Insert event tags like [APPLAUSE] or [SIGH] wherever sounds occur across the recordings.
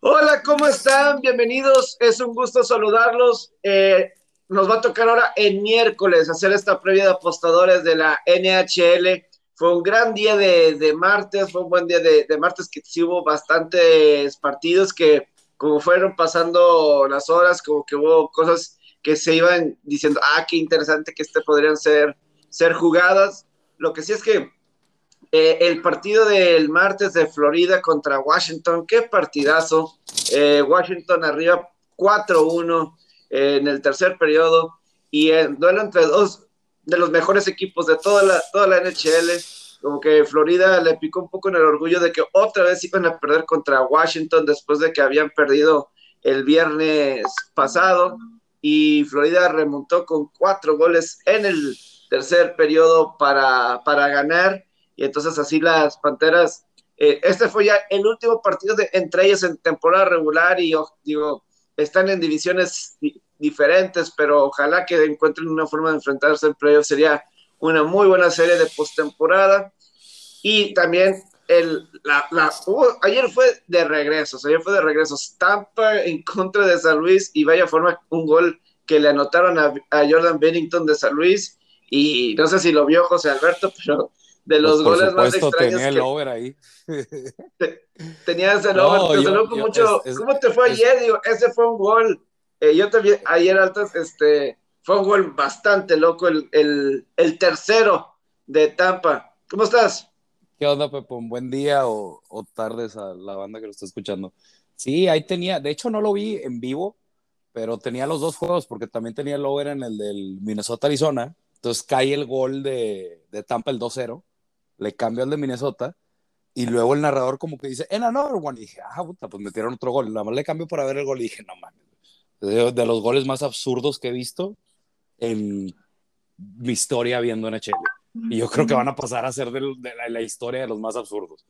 Hola, ¿cómo están? Bienvenidos. Es un gusto saludarlos. Eh, nos va a tocar ahora el miércoles hacer esta previa de apostadores de la NHL. Fue un gran día de, martes, fue un buen día de, martes que hubo bastantes partidos que como fueron pasando las horas, como que hubo cosas que se iban diciendo, ah, qué interesante que este podrían ser, ser jugadas. Lo que sí es que eh, el partido del martes de Florida contra Washington, qué partidazo. Eh, Washington arriba 4-1 eh, en el tercer periodo y el entre dos de los mejores equipos de toda la, toda la NHL. Como que Florida le picó un poco en el orgullo de que otra vez iban a perder contra Washington después de que habían perdido el viernes pasado. Y Florida remontó con cuatro goles en el tercer periodo para, para ganar y entonces así las Panteras, eh, este fue ya el último partido entre ellos en temporada regular y digo, están en divisiones diferentes, pero ojalá que encuentren una forma de enfrentarse en playoffs, sería una muy buena serie de postemporada. Y también el, la, la, ayer fue de regresos, ayer fue de regresos. Tampa en contra de San Luis y vaya forma un gol que le anotaron a, a Jordan Bennington de San Luis. Y no sé si lo vio José Alberto, pero de los pues, goles más extraños. Tenía el over ahí. [LAUGHS] tenías el over, mucho. ¿Cómo te fue ayer? Digo, ese fue un gol. Eh, yo también, ayer altas, este, fue un gol bastante loco, el, el, el, tercero de Tampa. ¿Cómo estás? ¿Qué onda, Pepe? Un buen día o, o tardes a la banda que lo está escuchando. Sí, ahí tenía, de hecho no lo vi en vivo, pero tenía los dos juegos porque también tenía el over en el del Minnesota-Arizona. Entonces cae el gol de, de Tampa el 2-0 le cambio al de Minnesota y luego el narrador como que dice, en another one, y dije, ah, puta, pues metieron otro gol, nada más le cambio para ver el gol y dije, no mames, de, los goles más absurdos que he visto en mi historia viendo NHL. Y yo creo que van a pasar a ser de, la, historia de los más absurdos.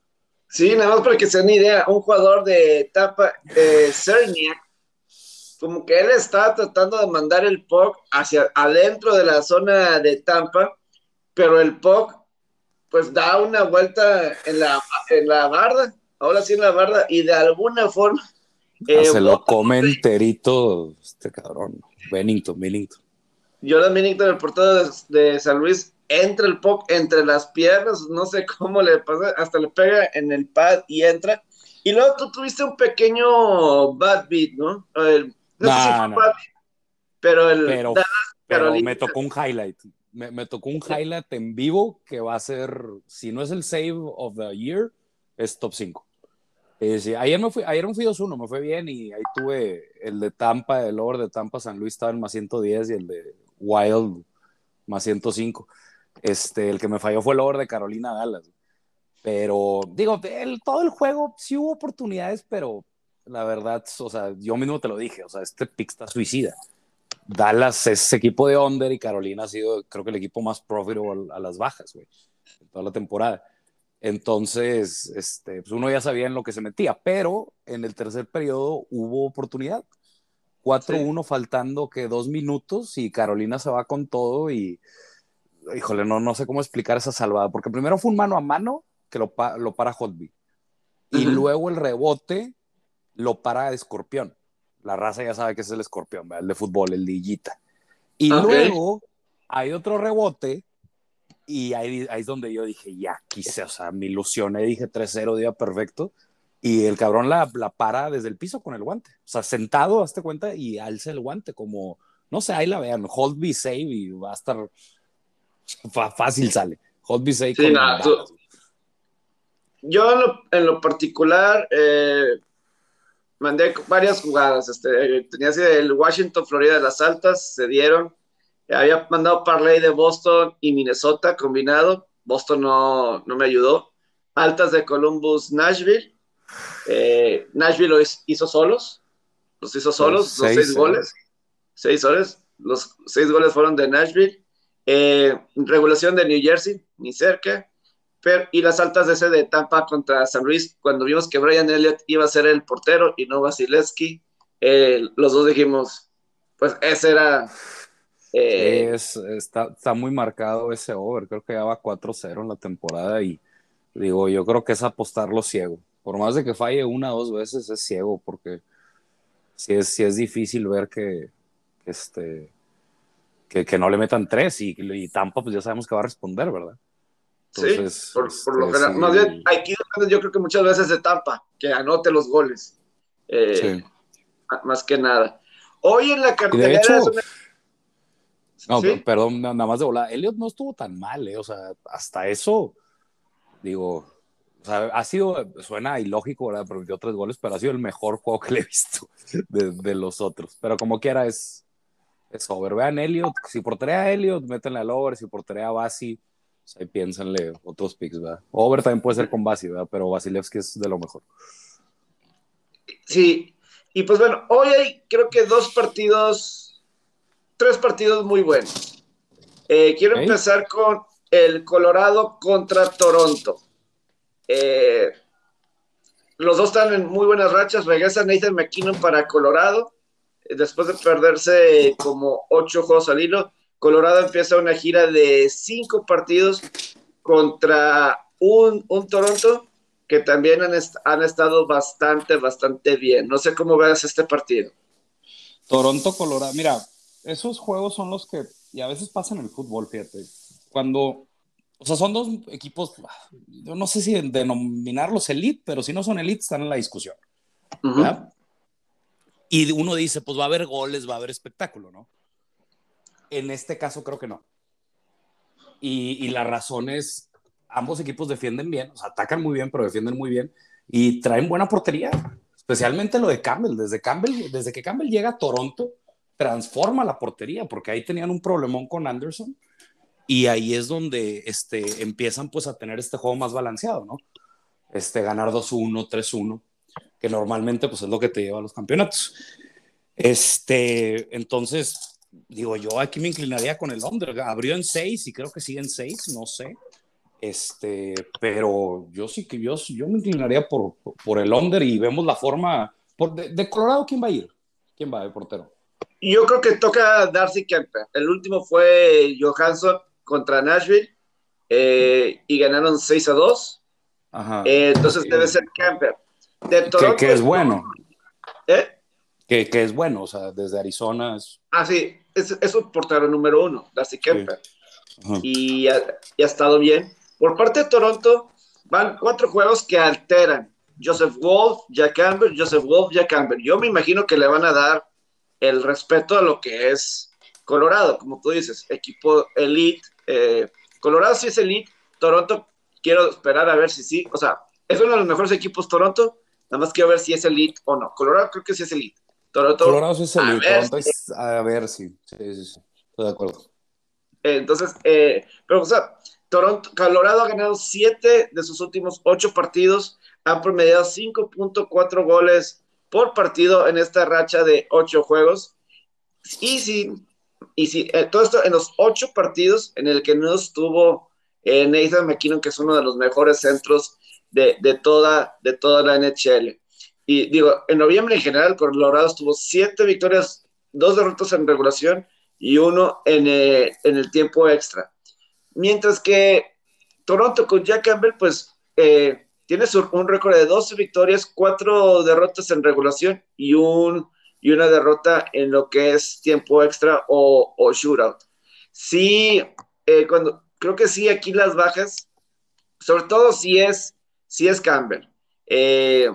Sí, nada más para que se den idea, un jugador de etapa, eh, como que él estaba tratando de mandar el puck hacia adentro de la zona de Tampa, pero el puck pues da una vuelta en la, en la barda, ahora sí en la barda, y de alguna forma... Eh, se lo come enterito este cabrón, Bennington, Bennington. Jordan Bennington, el portero de, San Luis, entra el pop entre las piernas, no sé cómo le pasa, hasta le pega en el pad y entra. Y luego tú tuviste un pequeño bad beat, ¿no? no, sé si fue bad pero el pero, pero me tocó un highlight me, tocó un highlight en vivo que va a ser, si no es el save of the year, es top 5. Eh, ayer, me fui, ayer me fui 2-1, me fue bien y ahí tuve el de Tampa, el over de Tampa San Luis estaba en más 110 y el de Wild más 105. Este, el que me falló fue el over de Carolina Dallas. Pero digo, el, todo el juego sí hubo oportunidades, pero la verdad, o sea, yo mismo te lo dije, o sea, este pick está suicida. Dallas es equipo de under y Carolina ha sido, creo que el equipo más profitable a las bajas, güey, toda la temporada. Entonces, este, pues uno ya sabía en lo que se metía, pero en el tercer periodo hubo oportunidad. 4-1 faltando que dos minutos y Carolina se va con todo y, híjole, no, no sé cómo explicar esa salvada, porque primero fue un mano a mano que lo, lo para Hotby y luego el rebote lo para Escorpión la raza ya sabe que es el escorpión, el de fútbol, el liguita. Y luego hay otro rebote y ahí, es donde yo dije, ya quise, o sea, me ilusioné, dije 3-0, día perfecto. Y el cabrón la, la, para desde el piso con el guante. O sea, sentado, hazte cuenta, y alza el guante como, no sé, ahí la vean, hold be save y va a estar fácil sale. Hold be save. Yo en lo, en lo particular, eh, mandé varias jugadas. Este, tenía así el Washington, Florida las altas, se dieron. Había mandado parlay de Boston y Minnesota combinado. Boston no, no me ayudó. Altas de Columbus, Nashville. Eh, Nashville lo hizo solos. Los hizo solos, los seis, goles. Seis goles. Los seis goles fueron de Nashville. Eh, regulación de New Jersey, ni cerca y las altas de ese de Tampa contra San Luis, cuando vimos que Brian Elliott iba a ser el portero y no Vasilevsky, eh, los dos dijimos, pues ese era... Eh, está, está, muy marcado ese over, creo que ya va 4-0 en la temporada y digo, yo creo que es apostarlo ciego. Por más de que falle una o dos veces, es ciego, porque si es, si es difícil ver que, este, que, que, no le metan tres y, y, Tampa, pues ya sabemos que va a responder, ¿verdad? Entonces, sí, por, por lo este, general. Más bien, aquí yo creo que muchas veces de Tampa, que anote los goles. Eh, sí. Más que nada. Hoy en la cartelera. No, perdón, nada más de volar. Elliot no estuvo tan mal, ¿eh? O sea, hasta eso, digo, o sea, ha sido, suena ilógico, ¿verdad? Permitió tres goles, pero ha sido el mejor juego que le he visto [LAUGHS] de, de los otros. Pero como quiera, es, es over. Vean Elliot, si porterea a Elliot, métanle al over, si porterea a Basi, ahí piénsenle otros picks, ¿verdad? Over también puede ser con Basi, ¿verdad? Pero Vasilevsky es de lo mejor. Sí, y pues bueno, hoy hay creo que dos partidos, tres partidos muy buenos. Eh, quiero empezar con el Colorado contra Toronto. Eh, los dos están en muy buenas rachas. Regresa Nathan McKinnon para Colorado. Eh, después de perderse como ocho juegos al hilo, Colorado empieza una gira de cinco partidos contra un, un Toronto que también han, han, estado bastante, bastante bien. No sé cómo veas este partido. Toronto, Colorado. Mira, esos juegos son los que, y a veces pasan en el fútbol, fíjate. Cuando, o sea, son dos equipos, yo no sé si denominarlos elite, pero si no son elite, están en la discusión. Y uno dice, pues va a haber goles, va a haber espectáculo, ¿no? En este caso creo que no. Y, y la razón es ambos equipos defienden bien, o atacan muy bien, pero defienden muy bien y traen buena portería, especialmente lo de Campbell. Desde, Campbell, desde que Campbell llega a Toronto, transforma la portería, porque ahí tenían un problemón con Anderson y ahí es donde este, empiezan pues a tener este juego más balanceado, ¿no? Este, ganar 2-1, 3-1, que normalmente pues es lo que te lleva a los campeonatos. Este, entonces, digo, yo aquí me inclinaría con el under. Abrió en 6 y creo que sigue en 6, no sé. Este, pero yo sí que yo, yo me inclinaría por, por el under y vemos la forma. Por, de, Colorado, ¿quién va a ir? ¿Quién va de portero? Yo creo que toca Darcy Kemper. El último fue Johansson contra Nashville eh, y ganaron 6 a 2. Ajá. Eh, entonces debe ser Kemper. De Toronto, que, es bueno. ¿Eh? Que, que, es bueno, o sea, desde Arizona es. Ah, sí, es, es un portero número uno, Darcy Kemper. Y, ha, y ha estado bien. Por parte de Toronto, van cuatro juegos que alteran. Joseph Wolf, Jack Campbell, Joseph Wolf, Jack Campbell. Yo me imagino que le van a dar el respeto a lo que es Colorado, como tú dices, equipo elite. Eh, Colorado sí es elite, Toronto quiero esperar a ver si sí, o sea, es uno de los mejores equipos Toronto, nada más quiero ver si es elite o no. Colorado creo que sí es elite. Toronto, Colorado sí es elite, a ver, a ver sí, sí, sí, estoy de acuerdo. entonces, eh, pero o sea, Toronto, Colorado ha ganado siete de sus últimos ocho partidos, han promediado 5.4 goles por partido en esta racha de ocho juegos. Y si, y si eh, todo esto en los ocho partidos en el que no estuvo eh, Nathan McKinnon, que es uno de los mejores centros de, toda, de toda la NHL. Y digo, en noviembre en general, Colorado tuvo siete victorias, dos derrotas en regulación y uno en, eh, en el tiempo extra. Mientras que Toronto con Jack Campbell, pues eh, tiene un récord de 12 victorias, 4 derrotas en regulación y, un, y una derrota en lo que es tiempo extra o, shootout. Sí, eh, cuando, creo que sí, aquí las bajas, sobre todo si es, si es Campbell. Eh,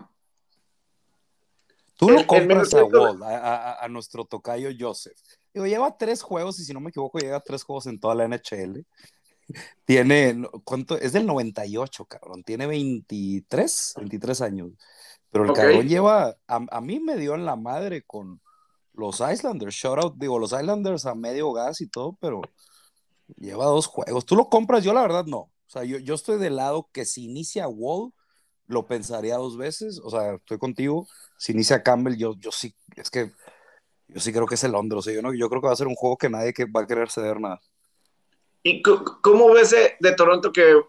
Tú lo compras a, Wall, a, a, nuestro tocayo Joseph. Digo, lleva tres juegos y si no me equivoco, lleva tres juegos en toda la NHL. [LAUGHS] Tiene, ¿cuánto? Es del 98, cabrón. Tiene 23, 23 años. Pero el cabrón lleva, a, mí me dio en la madre con los Islanders. Shout out, digo, los Islanders a medio gas y todo, pero lleva dos juegos. ¿Tú lo compras? Yo la verdad no. O sea, yo, yo estoy del lado que si inicia Wall, lo pensaría dos veces. O sea, estoy contigo. Si inicia Campbell, yo, yo sí, es que yo sí creo que es el Londres. O sea, yo, no, yo creo que va a ser un juego que nadie que va a querer ceder nada. ¿Y cómo ves de Toronto que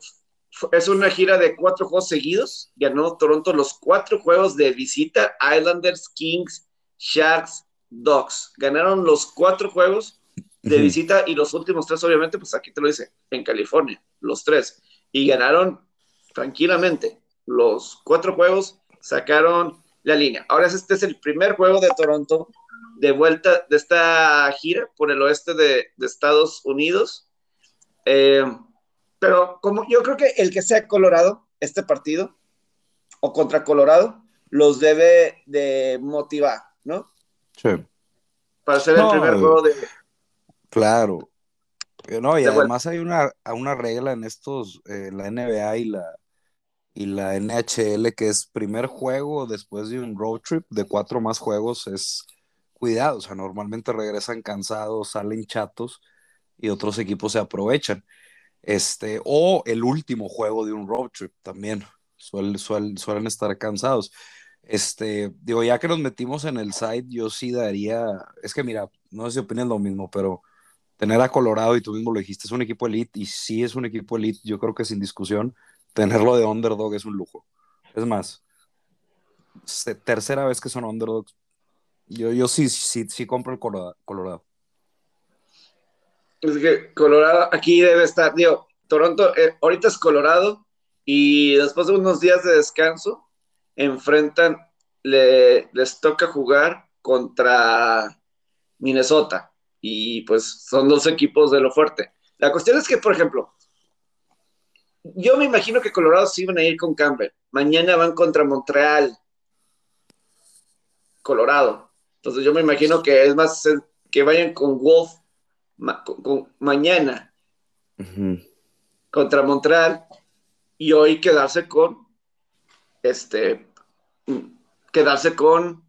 es una gira de cuatro juegos seguidos? Ganó Toronto los cuatro juegos de visita, Islanders, Kings, Sharks, Dogs. Ganaron los cuatro juegos de visita y los últimos tres, obviamente, pues aquí te lo dice, en California, los tres. Y ganaron tranquilamente. Los cuatro juegos sacaron la línea. Ahora este es el primer juego de Toronto de vuelta de esta gira por el oeste de, Estados Unidos. Eh, pero como yo creo que el que sea Colorado, este partido, o contra Colorado, los debe de motivar, ¿no? Sí. Para ser el primer juego de... Claro. No, y además hay una, una regla en estos, eh, la NBA y la, y la NHL, que es primer juego después de un road trip de cuatro más juegos, es cuidado, o sea, normalmente regresan cansados, salen chatos y otros equipos se aprovechan. Este, o el último juego de un road trip también, suelen estar cansados. Este, digo, ya que nos metimos en el site, yo sí daría, es que mira, no sé si opinas lo mismo, pero tener a Colorado, y tú mismo lo dijiste, es un equipo elite, y sí es un equipo elite, yo creo que sin discusión, tenerlo de underdog es un lujo. Es más, tercera vez que son underdogs, yo, yo sí, sí, sí compro el Colorado. Es que Colorado aquí debe estar, digo, Toronto, eh, ahorita es Colorado, y después de unos días de descanso, enfrentan, les toca jugar contra Minnesota. Y pues son dos equipos de lo fuerte. La cuestión es que, por ejemplo, yo me imagino que Colorado sí van a ir con Campbell. Mañana van contra Montreal, Colorado. Entonces yo me imagino que es más que vayan con Wolf mañana contra Montreal y hoy quedarse con este quedarse con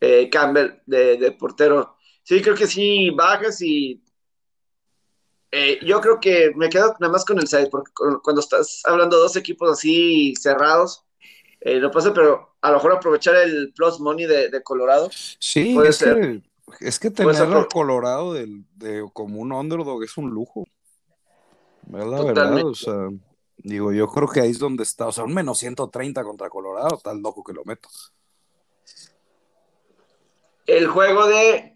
eh, Campbell de, portero. Sí, creo que sí, bajas y eh, yo creo que me quedo nada más con el side, porque cuando estás hablando de dos equipos así cerrados, eh, no pasa, pero a lo mejor aprovechar el plus money de, Colorado. Sí, puede es, ser. Que, es que tener a Colorado de, como un underdog es un lujo. Es la verdad, o sea, Digo, yo creo que ahí es donde está. O sea, un menos 130 contra Colorado, tal loco que lo meto. El juego de.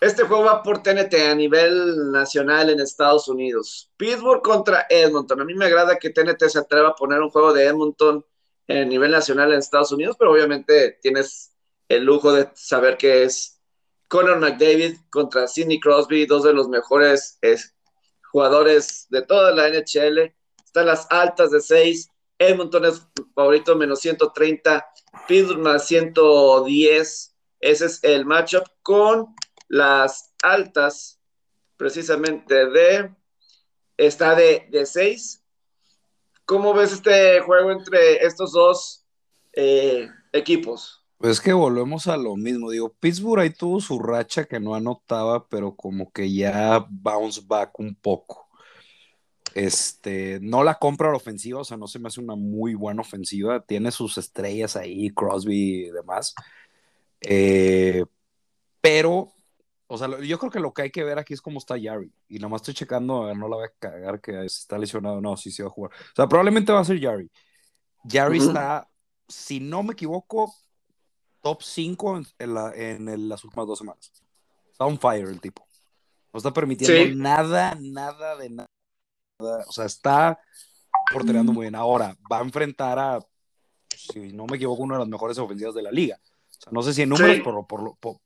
Este juego va por TNT a nivel nacional en Estados Unidos. Pittsburgh contra Edmonton. A mí me agrada que TNT se atreva a poner un juego de Edmonton a nivel nacional en Estados Unidos, pero obviamente tienes el lujo de saber que es Conor McDavid contra Sidney Crosby, dos de los mejores jugadores de toda la NHL están las altas de 6, Edmonton es favorito menos 130, Pittsburgh más 110, ese es el matchup con las altas precisamente de, está de, de 6. ¿Cómo ves este juego entre estos dos eh, equipos? Pues que volvemos a lo mismo. Digo, Pittsburgh ahí tuvo su racha que no anotaba, pero como que ya bounce back un poco. Este, no la compra la ofensiva, o sea, no se me hace una muy buena ofensiva. Tiene sus estrellas ahí, Crosby y demás. Eh, pero, o sea, yo creo que lo que hay que ver aquí es cómo está Yari. Y nada más estoy checando, no la voy a cagar que está lesionado. No, sí, sí va a jugar. O sea, probablemente va a ser Yari. Yari está, si no me equivoco, top 5 en, en, las últimas dos semanas. Está on fire el tipo. No está permitiendo nada, nada de nada o sea, está portereando muy bien. Ahora, va a enfrentar a, si no me equivoco, una de las mejores ofensivas de la liga. O sea, no sé si en números, por, por, por,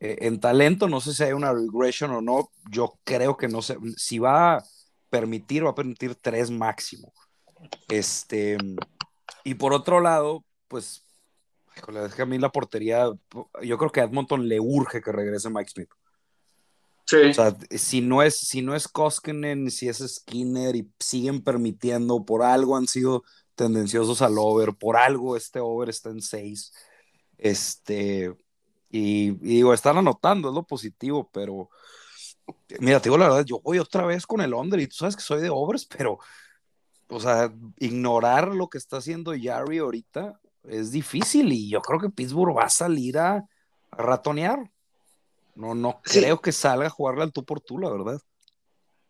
eh, en talento, no sé si hay una regression o no. Yo creo que no sé. Si va a permitir, va a permitir tres máximo. Este, y por otro lado, pues, es que a mí la portería, yo creo que a Edmonton le urge que regrese Mike Smith. O sea, si no es, si no es Koskinen, si es Skinner y siguen permitiendo, por algo han sido tendenciosos al over, por algo este over está en 6. Este, y, digo, están anotando, es lo positivo, pero mira, te digo la verdad, yo voy otra vez con el under y tú sabes que soy de overs, pero, o sea, ignorar lo que está haciendo Yari ahorita es difícil y yo creo que Pittsburgh va a salir a, a ratonear. No, no creo que salga a jugarla al tú por tú, la verdad.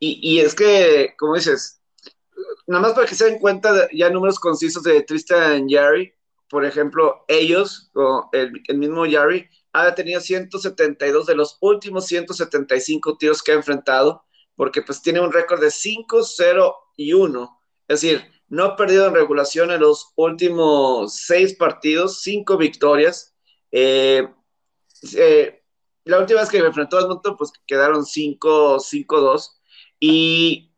Y, es que, como dices, nada más para que se den cuenta ya números concisos de Tristan Yari, por ejemplo, ellos, o el, mismo Yari, ha tenido 172 de los últimos 175 tiros que ha enfrentado, porque pues tiene un récord de 5, 0 y 1 Es decir, no ha perdido en regulación en los últimos seis partidos, cinco victorias. Eh, eh, la última vez que me enfrentó a Edmonton, pues quedaron 5-2. Y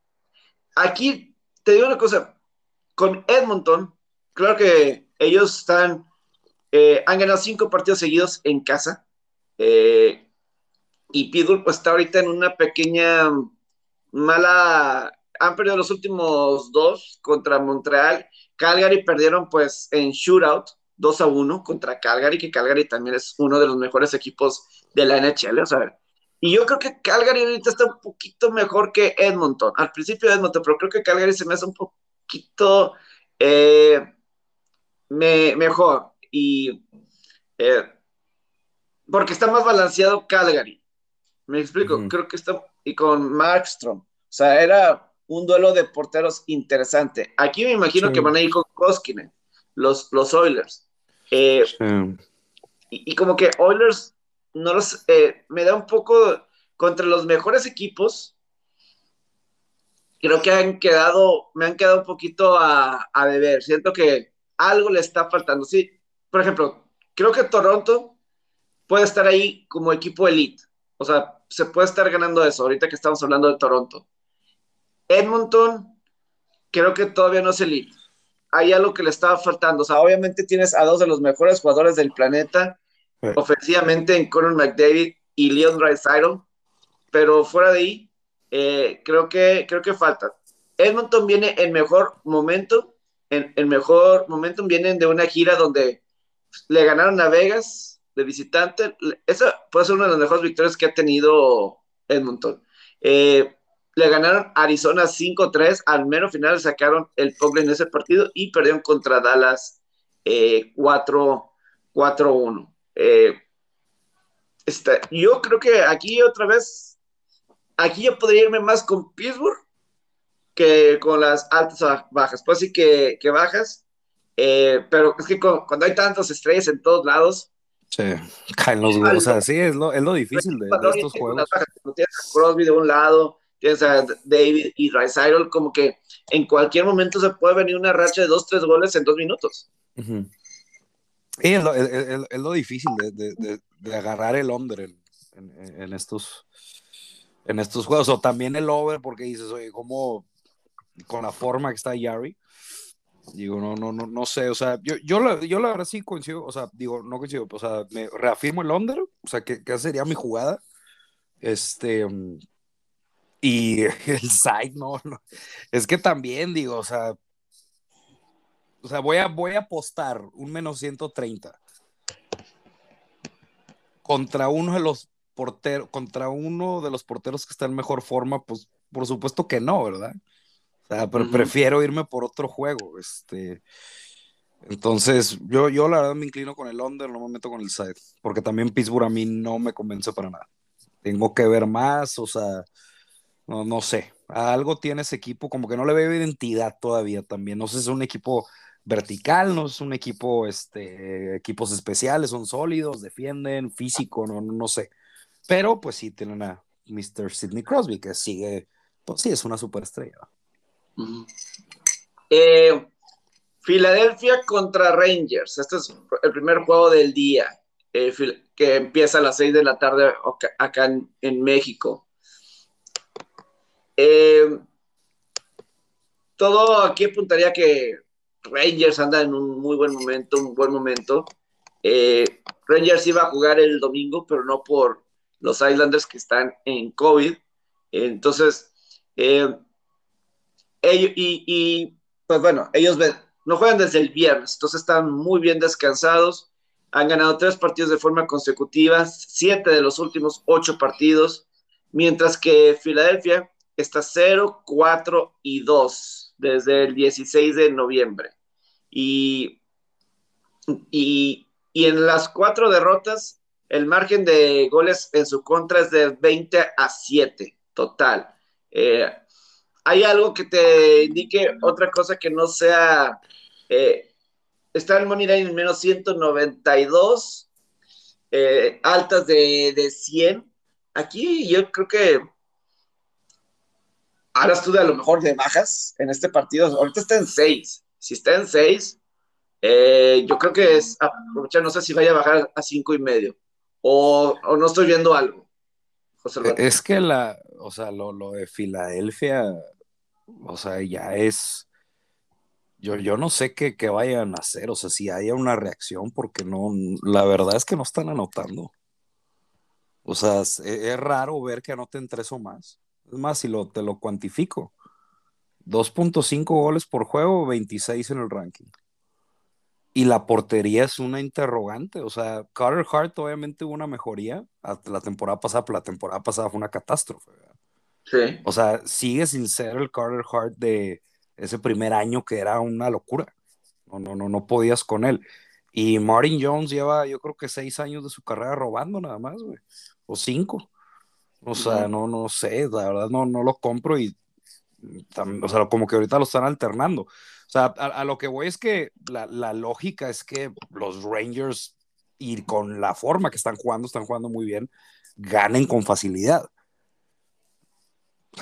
aquí te digo una cosa, con Edmonton, claro que ellos están, eh, han ganado cinco partidos seguidos en casa. Eh, y Pittsburgh pues, está ahorita en una pequeña mala. Han perdido los últimos dos contra Montreal. Calgary perdieron pues en shootout 2 a 1 contra Calgary, que Calgary también es uno de los mejores equipos de la NHL. O sea, y yo creo que Calgary ahorita está un poquito mejor que Edmonton. Al principio Edmonton, pero creo que Calgary se me hace un poquito eh, mejor. Y eh, porque está más balanceado Calgary. Me explico, creo que está, y con Markstrom, o sea, era un duelo de porteros interesante. Aquí me imagino que van a ir con Koskinen, los, los Oilers. Eh, y, como que Oilers no los, eh, me da un poco contra los mejores equipos. Creo que han quedado, me han quedado un poquito a, a deber. Siento que algo le está faltando. Sí, por ejemplo, creo que Toronto puede estar ahí como equipo elite. O sea, se puede estar ganando eso ahorita que estamos hablando de Toronto. Edmonton, creo que todavía no es elite. Hay algo que le estaba faltando. O sea, obviamente tienes a dos de los mejores jugadores del planeta, ofensivamente en Conor McDavid y Leon Draisaitl, pero fuera de ahí, eh, creo, que, creo que falta. Edmonton viene en mejor momento, en, en mejor momento vienen de una gira donde le ganaron a Vegas, de visitante, esa puede ser una de las mejores victorias que ha tenido Edmonton. Eh, le ganaron Arizona 5-3, al menos final sacaron el pobre en ese partido y perdieron contra Dallas 4-1. Eh, eh, yo creo que aquí otra vez, aquí yo podría irme más con Pittsburgh que con las altas bajas. Pues sí que, bajas, pero es que cuando hay tantas estrellas en todos lados, Sí, [LAUGHS] caen los huevos. O sea, sí, es lo, es lo difícil de, estos juegos. Tienes a Crosby de un lado, tienes a David y Rice como que en cualquier momento se puede venir una racha de dos, tres goles en dos minutos. Y es lo, es, lo difícil de, de, de, agarrar el under en, en, estos, en estos juegos. O también el over, porque dices, oye, como con la forma que está Yari, Digo, no, no, no, no sé, o sea, yo, yo, la, yo la verdad sí coincido, o sea, digo, no coincido, o sea, me reafirmo el under, o sea, que, que sería mi jugada. Este, y [LAUGHS] el side, no, no, es que también, digo, o sea, o sea, voy a, voy a apostar un menos 130 contra uno de los porteros, contra uno de los porteros que está en mejor forma, pues por supuesto que no, ¿verdad? Pero prefiero irme por otro juego. Este, entonces, yo, yo la verdad me inclino con el under, no me meto con el side, porque también Pittsburgh a mí no me convence para nada. Tengo que ver más, o sea, no, no sé. Algo tiene ese equipo, como que no le veo identidad todavía también. No sé si es un equipo vertical, no es un equipo, este, equipos especiales, son sólidos, defienden, físico, no, no sé. Pero pues sí, tienen a Mr. Sidney Crosby, que sigue, pues sí, es una superestrella. Eh, Filadelfia contra Rangers. Este es el primer juego del día, eh, que empieza a las 6 de la tarde acá en, México. Eh, todo aquí apuntaría que Rangers anda en un muy buen momento, un buen momento. Rangers iba a jugar el domingo, pero no por los Islanders que están en COVID. Entonces, y, pues bueno, ellos no juegan desde el viernes, entonces están muy bien descansados. Han ganado tres partidos de forma consecutiva, siete de los últimos ocho partidos, mientras que Filadelfia está 0, 4 y 2 desde el 16 de noviembre. Y, y, y en las cuatro derrotas, el margen de goles en su contra es de 20 a 7 total. Eh, ¿Hay algo que te indique otra cosa que no sea... Eh, está el money en menos 192, eh, altas de, de 100. Aquí yo creo que hablas tú de a lo mejor de bajas en este partido. Ahorita está en seis. Si está en seis, eh, yo creo que es aprovechar, no sé si vaya a bajar a cinco y medio. O, no estoy viendo algo. Es que la, o sea, lo, lo, de Filadelfia, o sea, ya es. Yo, yo no sé qué, qué, vayan a hacer, o sea, si haya una reacción, porque no, la verdad es que no están anotando. O sea, es, es raro ver que anoten tres o más. Es más, si lo, te lo cuantifico, 2.5 goles por juego, 26 en el ranking. Y la portería es una interrogante. O sea, Carter Hart obviamente hubo una mejoría la temporada pasada, pero la temporada pasada fue una catástrofe. Sí. O sea, sigue sin ser el Carter Hart de ese primer año que era una locura. No, no, no, no podías con él. Y Martin Jones lleva, yo creo que seis años de su carrera robando nada más, güey. O cinco. O sea, no, no sé, la verdad no, no lo compro y, o sea, como que ahorita lo están alternando. O sea, a, lo que voy es que la, la, lógica es que los Rangers, y con la forma que están jugando, están jugando muy bien, ganen con facilidad.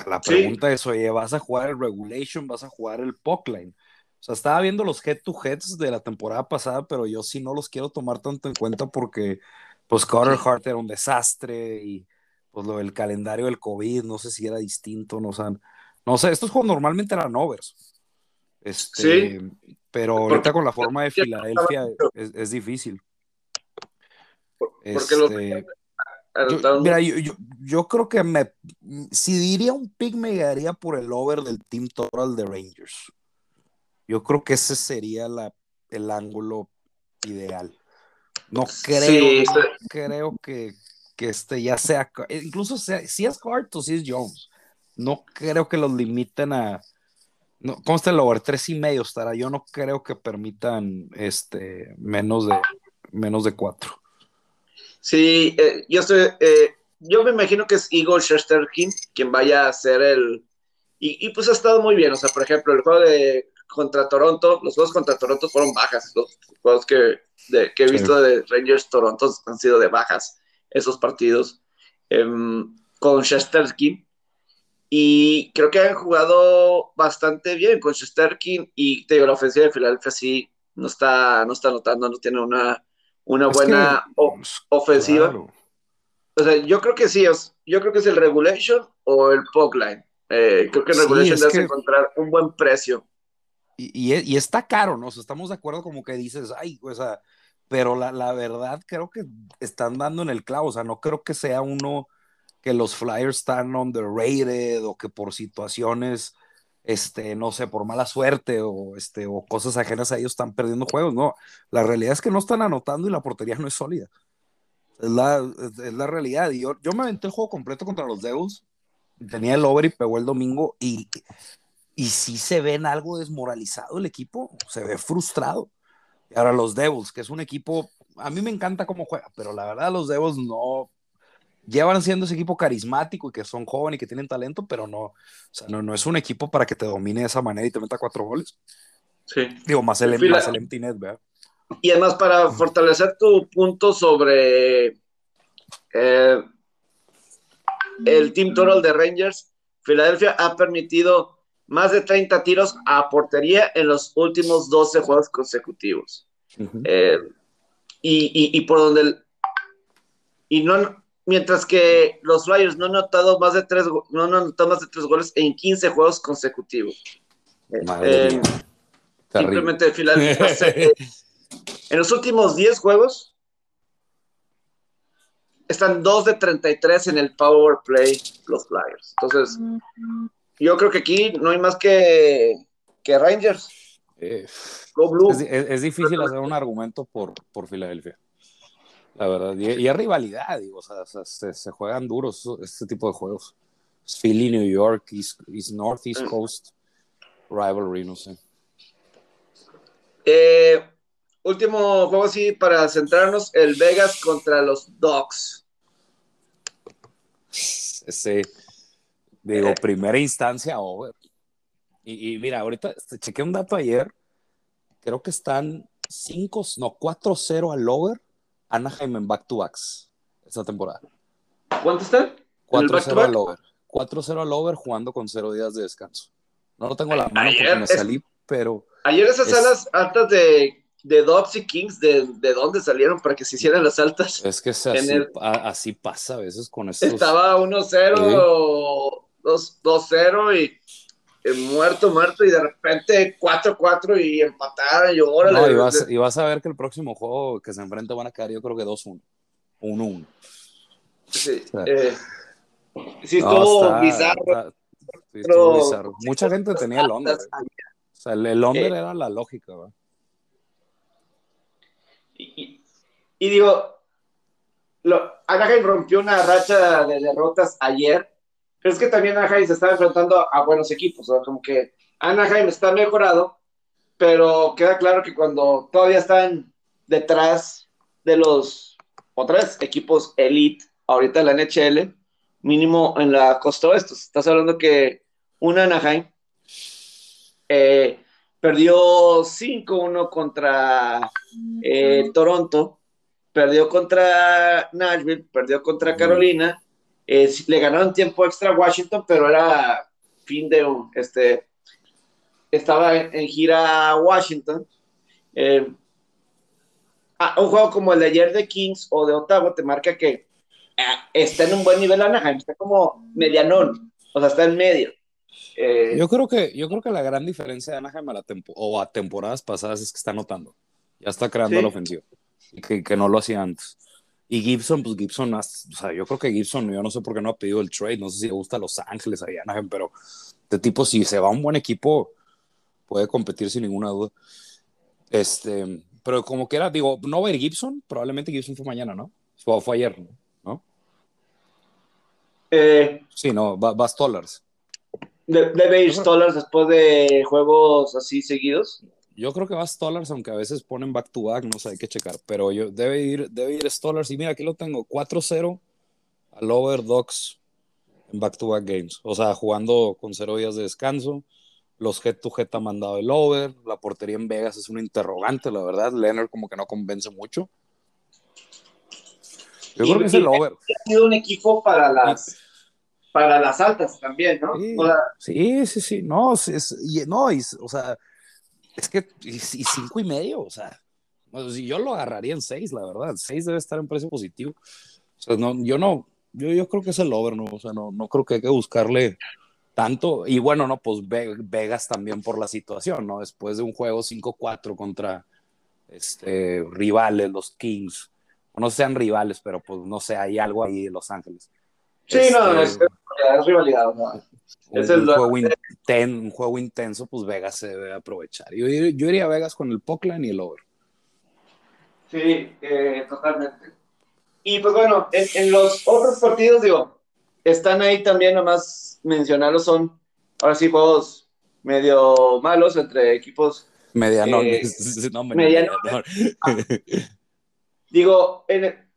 La pregunta es, oye, ¿vas a jugar el regulation? ¿Vas a jugar el puck line? O sea, estaba viendo los head-to-heads de la temporada pasada, pero yo sí no los quiero tomar tanto en cuenta porque, pues, Carter Hart era un desastre y pues lo del calendario del COVID, no sé si era distinto, no, o no sé, estos juegos normalmente eran overs. Este, sí. Pero ahorita con la forma de Filadelfia es, difícil. Este, yo, mira, yo, yo, creo que me, si diría un pick me daría por el over del Team Total de Rangers. Yo creo que ese sería la, el ángulo ideal. No creo, no creo que, que este ya sea, incluso si es Hart o si es Jones, no creo que los limiten a, no, consta el over tres y medio estará, yo no creo que permitan este menos de menos de cuatro. Sí, eh, yo estoy, eh, yo me imagino que es Igor Shesterkin quien vaya a ser el, y, pues ha estado muy bien, o sea, por ejemplo, el juego de contra Toronto, los juegos contra Toronto fueron bajas, los juegos que, que he visto de Rangers Toronto han sido de bajas esos partidos em, con Shesterkin. Y creo que han jugado bastante bien con Shesterkin y te digo, la ofensiva de Filadelfia sí no está, no está anotando, no tiene una, una buena ofensiva. O sea, yo creo que sí, yo creo que es el regulation o el puck line. Eh, creo que el regulation debe encontrar un buen precio. Y, y, está caro, ¿no? O sea, estamos de acuerdo como que dices, ay, o sea, pero la, la, verdad creo que están dando en el clavo, o sea, no creo que sea uno que los Flyers están underrated o que por situaciones, este, no sé, por mala suerte o, este, o cosas ajenas a ellos están perdiendo juegos, no, la realidad es que no están anotando y la portería no es sólida. Es la, es, la realidad. Y yo, yo me aventé el juego completo contra los Devils, tenía el over y pegó el domingo y, y sí se ven algo desmoralizado el equipo, se ve frustrado ahora los Devils, que es un equipo, a mí me encanta cómo juega, pero la verdad los Devils no llevan siendo ese equipo carismático y que son jóvenes y que tienen talento, pero no, o sea, no, no es un equipo para que te domine de esa manera y te meta cuatro goles. Sí. Digo, más el, más el empty net, ¿verdad? Y además, para fortalecer tu punto sobre eh, el Team Total de Rangers, Filadelfia ha permitido más de 30 tiros a portería en los últimos 12 juegos consecutivos. Eh, y, por donde y no mientras que los Flyers no han notado más de tres no han anotado más de tres goles en 15 juegos consecutivos. Eh, simplemente [LAUGHS] en los últimos 10 juegos están 2 de 33 en el power play los Flyers. Entonces, yo creo que aquí no hay más que, que Rangers. Es, difícil hacer un argumento por, por Filadelfia. La verdad. Y, hay rivalidad, digo, o sea, se, juegan duros este tipo de juegos. Philly, New York, East, North, East mm. Coast, rivalry, no sé. Eh, último juego así para centrarnos, el Vegas contra los Dogs. Ese, Digo, eh. primera instancia over. Y, mira, ahorita este, chequé un dato ayer. Creo que están 5, no, 4-0 al over Anaheim en back to backs esta temporada. ¿Cuánto están? 4-0 al over. 4-0 al over jugando con 0 días de descanso. No lo tengo a la mano porque me salí, pero. Ayer esas es, alas altas de, de Dobbs y Kings, ¿de, ¿de, dónde salieron para que se hicieran las altas? Es que así, el... así pasa a veces con estos. Estaba 1-0, 2-0 y muerto, muerto, y de repente 4-4 y empataron. Y, órale, no, y, vas, y vas a ver que el próximo juego que se enfrenta van a caer, yo creo que 2-1. 1-1. Sí, o sea, eh, sí, estuvo no, está, bizarro. Está, sí, estuvo bizarro. Mucha gente tenía el under. O sea, el, el under eh, era la lógica, ¿verdad? Y, y, y, digo, lo, Anaheim rompió una racha de derrotas ayer pero es que también Anaheim se está enfrentando a, buenos equipos, ¿no? como que Anaheim está mejorado, pero queda claro que cuando todavía están detrás de los otros equipos elite, ahorita en la NHL, mínimo en la costa oeste. Estás hablando que un Anaheim eh, perdió 5-1 contra eh, Toronto, perdió contra Nashville, perdió contra Carolina eh, le ganaron tiempo extra a Washington, pero era fin de un, este, estaba en, gira Washington. Eh, ah, un juego como el de ayer de Kings o de Ottawa te marca que eh, está en un buen nivel Anaheim, está como medianón, o sea, está en medio. Eh, yo creo que yo creo que la gran diferencia de Anaheim a la o a temporadas pasadas es que está anotando, ya está creando ¿sí? la ofensiva, que, que no lo hacía antes. Y Gibson, pues Gibson, o sea, yo creo que Gibson, yo no sé por qué no ha pedido el trade, no sé si le gusta Los Ángeles, Anaheim, pero de tipo, si se va a un buen equipo, puede competir sin ninguna duda. Este, pero como quiera, digo, no va a ir Gibson, probablemente Gibson fue mañana, ¿no? Fue, fue ayer, ¿no? Eh, sí, no, va, va Stollars. ¿Debe ir Stollars después de juegos así seguidos? Yo creo que va Stollars, aunque a veces ponen back to back, no sé, hay que checar. Pero yo, debe ir, debe ir Stollars. Y mira, aquí lo tengo: 4-0 al over Dogs en back to back games. O sea, jugando con cero días de descanso. Los head to head han mandado el over. La portería en Vegas es un interrogante, la verdad. Leonard, como que no convence mucho. Yo y, creo que es el over. Ha sido un equipo para las. Para las altas también, ¿no? Sí, o sea, sí, sí, sí, no, es, y, no, o sea, es que, y, y, cinco y medio, o sea, pues, yo lo agarraría en seis, la verdad. Seis debe estar en precio positivo. O sea, no, yo no, yo, yo creo que es el over, ¿no? O sea, no, no creo que hay que buscarle tanto. Y bueno, no, pues Vegas también por la situación, ¿no? Después de un juego 5-4 contra este, rivales, los Kings. No sean rivales, pero pues no sé, hay algo ahí de Los Ángeles. Sí, este, no, es, es rivalidad, ¿no? Un, juego inten, un, juego intenso, pues Vegas se debe aprovechar. Yo, yo iría a Vegas con el Pockline y el over. Sí, eh, totalmente. Y pues bueno, en, en, los otros partidos, digo, están ahí también, nomás mencionarlos, son ahora sí juegos medio malos entre equipos. Medianones. Eh, [LAUGHS] no, medianones. [LAUGHS] digo, en,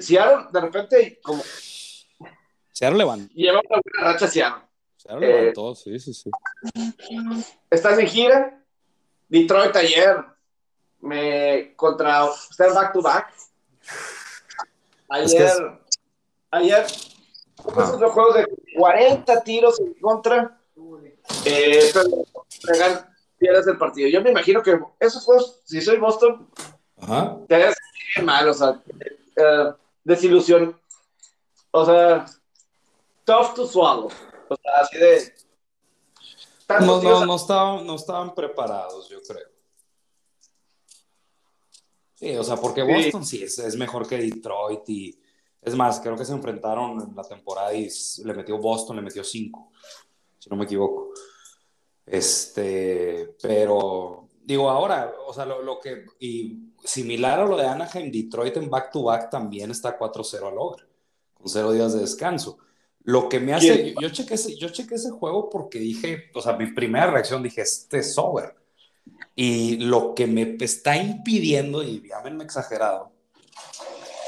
Seattle, de repente, como. Seattle levanta. Lleva una buena racha Seattle. Se lo levantó, eh, sí, sí, sí. Estás en gira. Detroit ayer me contra está back to back. Ayer, es que es... ayer, esos juegos de 40 tiros en contra. Eh, pero pierdes el partido. Yo me imagino que esos juegos, si soy Boston, Ajá. te hagas mal, o sea, uh, desilusión. O sea, tough to swallow. O sea, así de. No, no, no, estaban, no estaban preparados, yo creo. Sí, o sea, porque Boston sí, sí es, es, mejor que Detroit y es más, creo que se enfrentaron en la temporada y le metió Boston, le metió cinco, si no me equivoco. Este, pero digo ahora, o sea, lo, lo que, y similar a lo de Anaheim, Detroit en back-to-back -back también está 4-0 al over, con cero días de descanso. Lo que me hace, yo, yo, chequé ese, yo chequé ese juego porque dije, o sea, mi primera reacción dije, este es over. Y lo que me está impidiendo, y llámenme exagerado,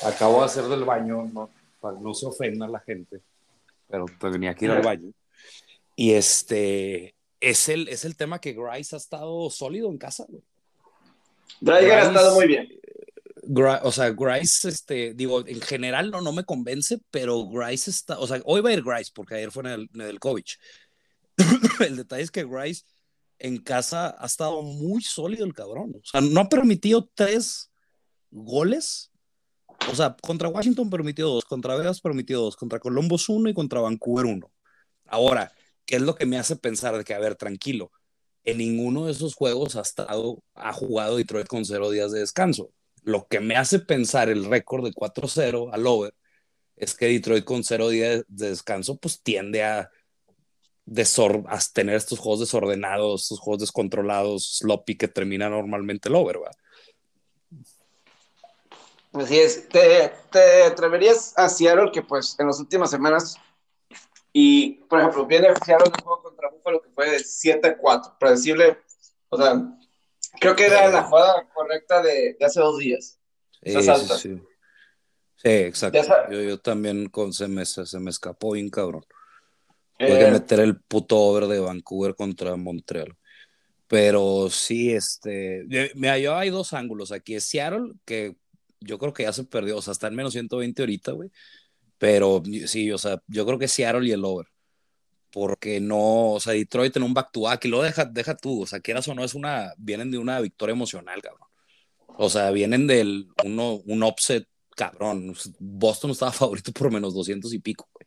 acabo de hacer del baño, no, para no se ofenda la gente, pero tenía que ir al baño. Y este, es el, es el tema que Grice ha estado sólido en casa, güey. Grice ha estado muy bien. O sea, Grice, este, digo, en general no, no me convence, pero Grice está, o sea, hoy va a ir Grice porque ayer fue en el, en el Kovic. [COUGHS] el detalle es que Grice en casa ha estado muy sólido el cabrón. O sea, no ha permitido tres goles. O sea, contra Washington permitió dos, contra Vegas permitió dos, contra Columbus uno y contra Vancouver uno. Ahora, ¿qué es lo que me hace pensar de que, a ver, tranquilo, en ninguno de esos juegos ha estado, ha jugado Detroit con cero días de descanso. Lo que me hace pensar el récord de 4-0 al over es que Detroit con cero días de descanso, pues tiende a a tener estos juegos desordenados, estos juegos descontrolados, sloppy que termina normalmente el over, ¿verdad? Así es. ¿Te, te atreverías a Seattle que pues en las últimas semanas y por ejemplo viene Seattle un juego contra Buffalo que fue de 7-4, predecible, o sea, creo que era la jugada correcta de, hace dos días. Sí, sí, sí. exacto. Yo, yo, también con se me, se me escapó bien cabrón. Puede eh, meter el puto over de Vancouver contra Montreal. Pero sí, este. Mira, yo hay dos ángulos. Aquí es Seattle, que yo creo que ya se perdió. O sea, está en menos 120 ahorita, güey. Pero sí, o sea, yo creo que Seattle y el over. Porque no, o sea, Detroit en un back to back y lo deja, deja tú. O sea, quieras o no, es una. Vienen de una victoria emocional, cabrón. O sea, vienen del uno, un upset, cabrón. Boston estaba [LAUGHS] favorito por menos 200 y pico, güey.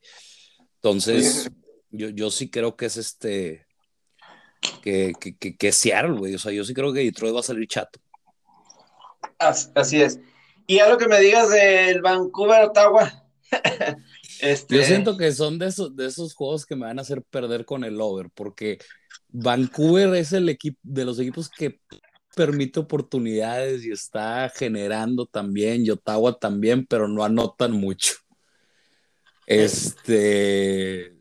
Entonces. Yo, yo sí creo que es este. Que, que, que, que es Seattle, güey. O sea, yo sí creo que Detroit va a salir chato. Así, es. Y a que me digas del Vancouver, Ottawa. [LAUGHS] este... Yo siento que son de esos, de esos juegos que me van a hacer perder con el over, porque Vancouver es el equipo de los equipos que permite oportunidades y está generando también, y Ottawa también, pero no anotan mucho. Este,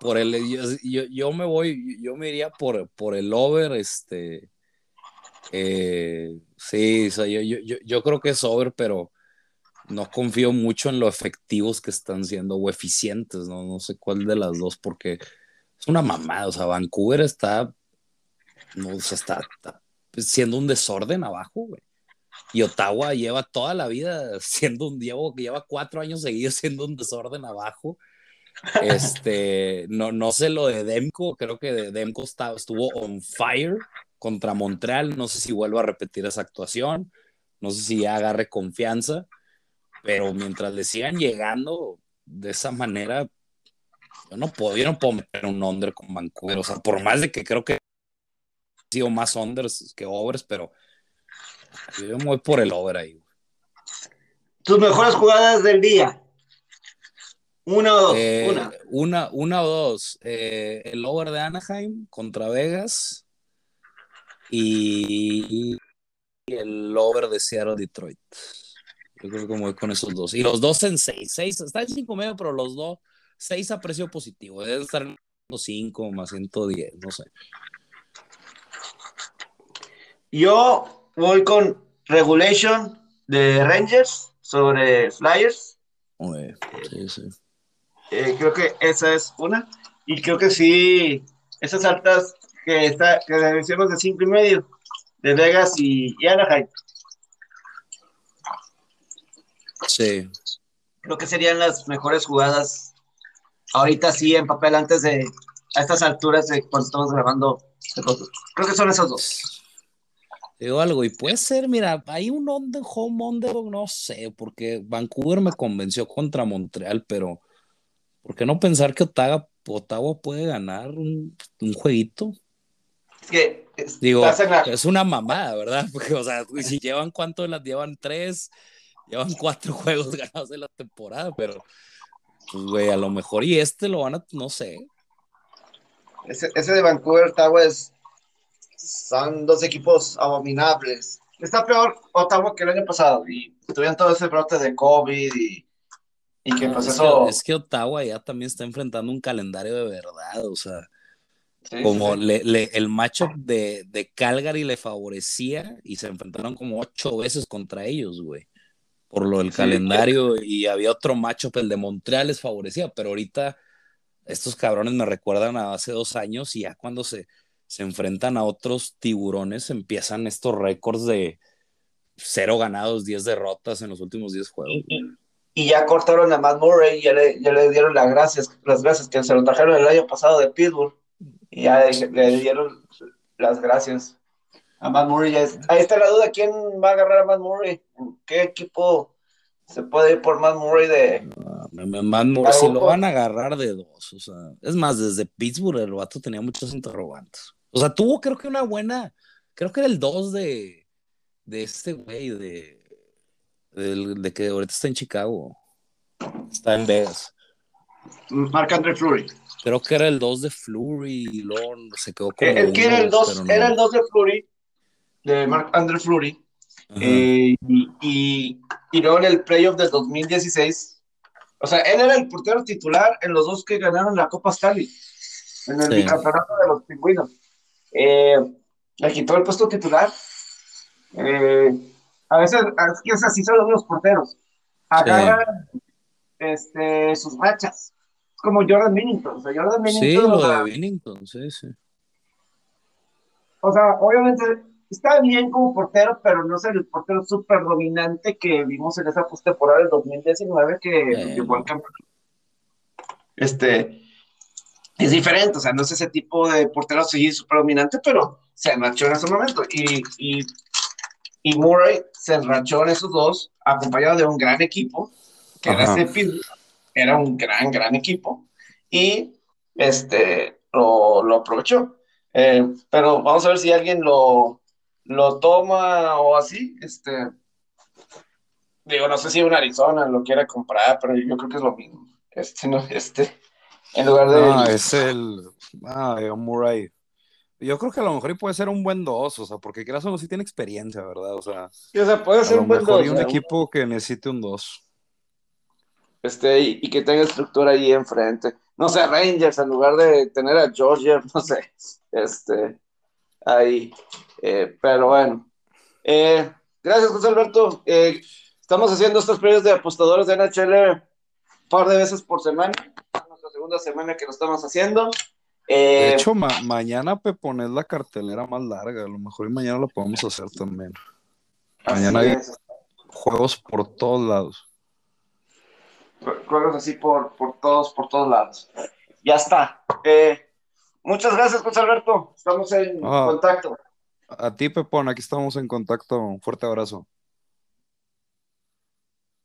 por el, yo, yo, me voy, yo me iría por, por el over, este, eh, sí, o sea, yo, yo, yo, creo que es over, pero no confío mucho en lo efectivos que están siendo o eficientes, no, no sé cuál de las dos, porque es una mamada, o sea, Vancouver está, no, o sea, está, siendo un desorden abajo, güey. Y Ottawa lleva toda la vida siendo un, lleva, lleva cuatro años seguidos siendo un desorden abajo. Este, no, no sé lo de Demko, creo que Demko estuvo on fire contra Montreal, no sé si vuelvo a repetir esa actuación, no sé si agarre confianza, pero mientras le sigan llegando de esa manera, yo no puedo, yo no puedo meter un under con Vancouver, o sea, por más de que creo que he sido más unders que overs, pero yo me voy por el over ahí. Tus mejores jugadas del día. Una o dos. Eh, una. Una, o dos. Eh, el over de Anaheim contra Vegas y el over de Seattle Detroit. Yo creo que voy con esos dos. Y los dos en seis. seis está en cinco medio, pero los dos, seis a precio positivo. Debe estar en cinco más 110, no sé. Yo voy con Regulation de Rangers sobre Flyers. sí, sí. Eh, creo que esa es una. Y creo que sí, esas altas que, está, que decimos de cinco y medio, de Vegas y, Anaheim. Sí. Creo que serían las mejores jugadas ahorita sí en papel antes de a estas alturas de cuando estamos grabando. Creo que son esos dos. Digo algo, y puede ser, mira, hay un home underdog, no sé, porque Vancouver me convenció contra Montreal, pero ¿Por qué no pensar que Ottawa, Ottawa puede ganar un, un jueguito? Es que Digo, es una mamada, ¿verdad? [LAUGHS] Porque, o sea, si llevan cuánto las llevan tres, llevan cuatro [LAUGHS] juegos ganados de la temporada, pero, pues, güey, a lo mejor y este lo van a, no sé. Ese, ese de Vancouver, Ottawa es, son dos equipos abominables. Está peor Ottawa que el año pasado y tuvieron todo ese brote de COVID y y que pues es Que, Ottawa ya también está enfrentando un calendario de verdad, o sea, como Le, el macho de, de, Calgary le favorecía y se enfrentaron como ocho veces contra ellos, güey, por lo del calendario y había otro macho, el de Montreal les favorecía, pero ahorita estos cabrones me recuerdan a hace dos años y ya cuando se, se enfrentan a otros tiburones empiezan estos récords de cero ganados, 10 derrotas en los últimos 10 juegos. Y, ya cortaron a Matt Murray, ya le, ya le dieron las gracias, las gracias que se lo trajeron el año pasado de Pittsburgh. Y ya le, dieron las gracias a Matt Murray. ahí está la duda, ¿quién va a agarrar a Matt Murray? qué equipo se puede ir por Matt Murray de... Matt Murray, si lo van a agarrar de dos, o sea, es más, desde Pittsburgh el vato tenía muchos interrogantes. O sea, tuvo creo que una buena, creo que era el 2 de, de este güey, de, de, que ahorita está en Chicago. Está en Vegas. Marc Andre Fleury. Creo que era el 2 de Flurry y luego se quedó con. El, que era el 2, era el 2 de Flurry, de Marc Andre Fleury. Eh, y, y, luego en el playoff del 2016, o sea, él era el portero titular en los dos que ganaron la Copa Stanley, en el campeonato de los pingüinos. Eh, le quitó el puesto titular. Eh, a veces, así son los porteros. Agarran este, sus rachas. Es como Jordan Minnington. O sea, Jordan Minnington. Sí, lo de Minnington, sí, sí. O sea, obviamente está bien como portero, pero no es el portero súper dominante que vimos en esa postemporada del 2019 que eh, llevó al campeonato. Este, es diferente, o sea, no es ese tipo de portero sí súper dominante, pero se enrachó en ese momento. Y, y, y, Murray se enrachó en esos dos, acompañado de un gran equipo, que era ese era un gran, gran equipo, y este, lo, lo aprovechó. Eh, pero vamos a ver si alguien lo, lo toma o así. Este, digo, no sé si un Arizona lo quiere comprar, pero yo creo que es lo mismo. Este, no, este, en lugar de. Ah, es el. Ah, Murray. Yo creo que a lo mejor puede ser un buen dos, o sea, porque quieras o no, sí tiene experiencia, ¿verdad? O sea, o sea puede ser un buen dos. un equipo que necesite un dos. Este, y, que tenga estructura ahí enfrente. No sé, Rangers, en lugar de tener a Georgia, [LAUGHS] no sé, este, ahí. Eh, pero bueno. Eh, gracias, José Alberto. Eh, estamos haciendo estos periodos de apostadores de NHL un par de veces por semana segunda semana que lo estamos haciendo. de hecho, mañana Pepón es la cartelera más larga. A lo mejor y mañana lo podemos hacer también. Mañana hay juegos por todos lados. Juegos así por, por todos, por todos lados. Ya está. Eh, muchas gracias, José Alberto. Estamos en ah. contacto. A ti, Pepón, aquí estamos en contacto. Un fuerte abrazo.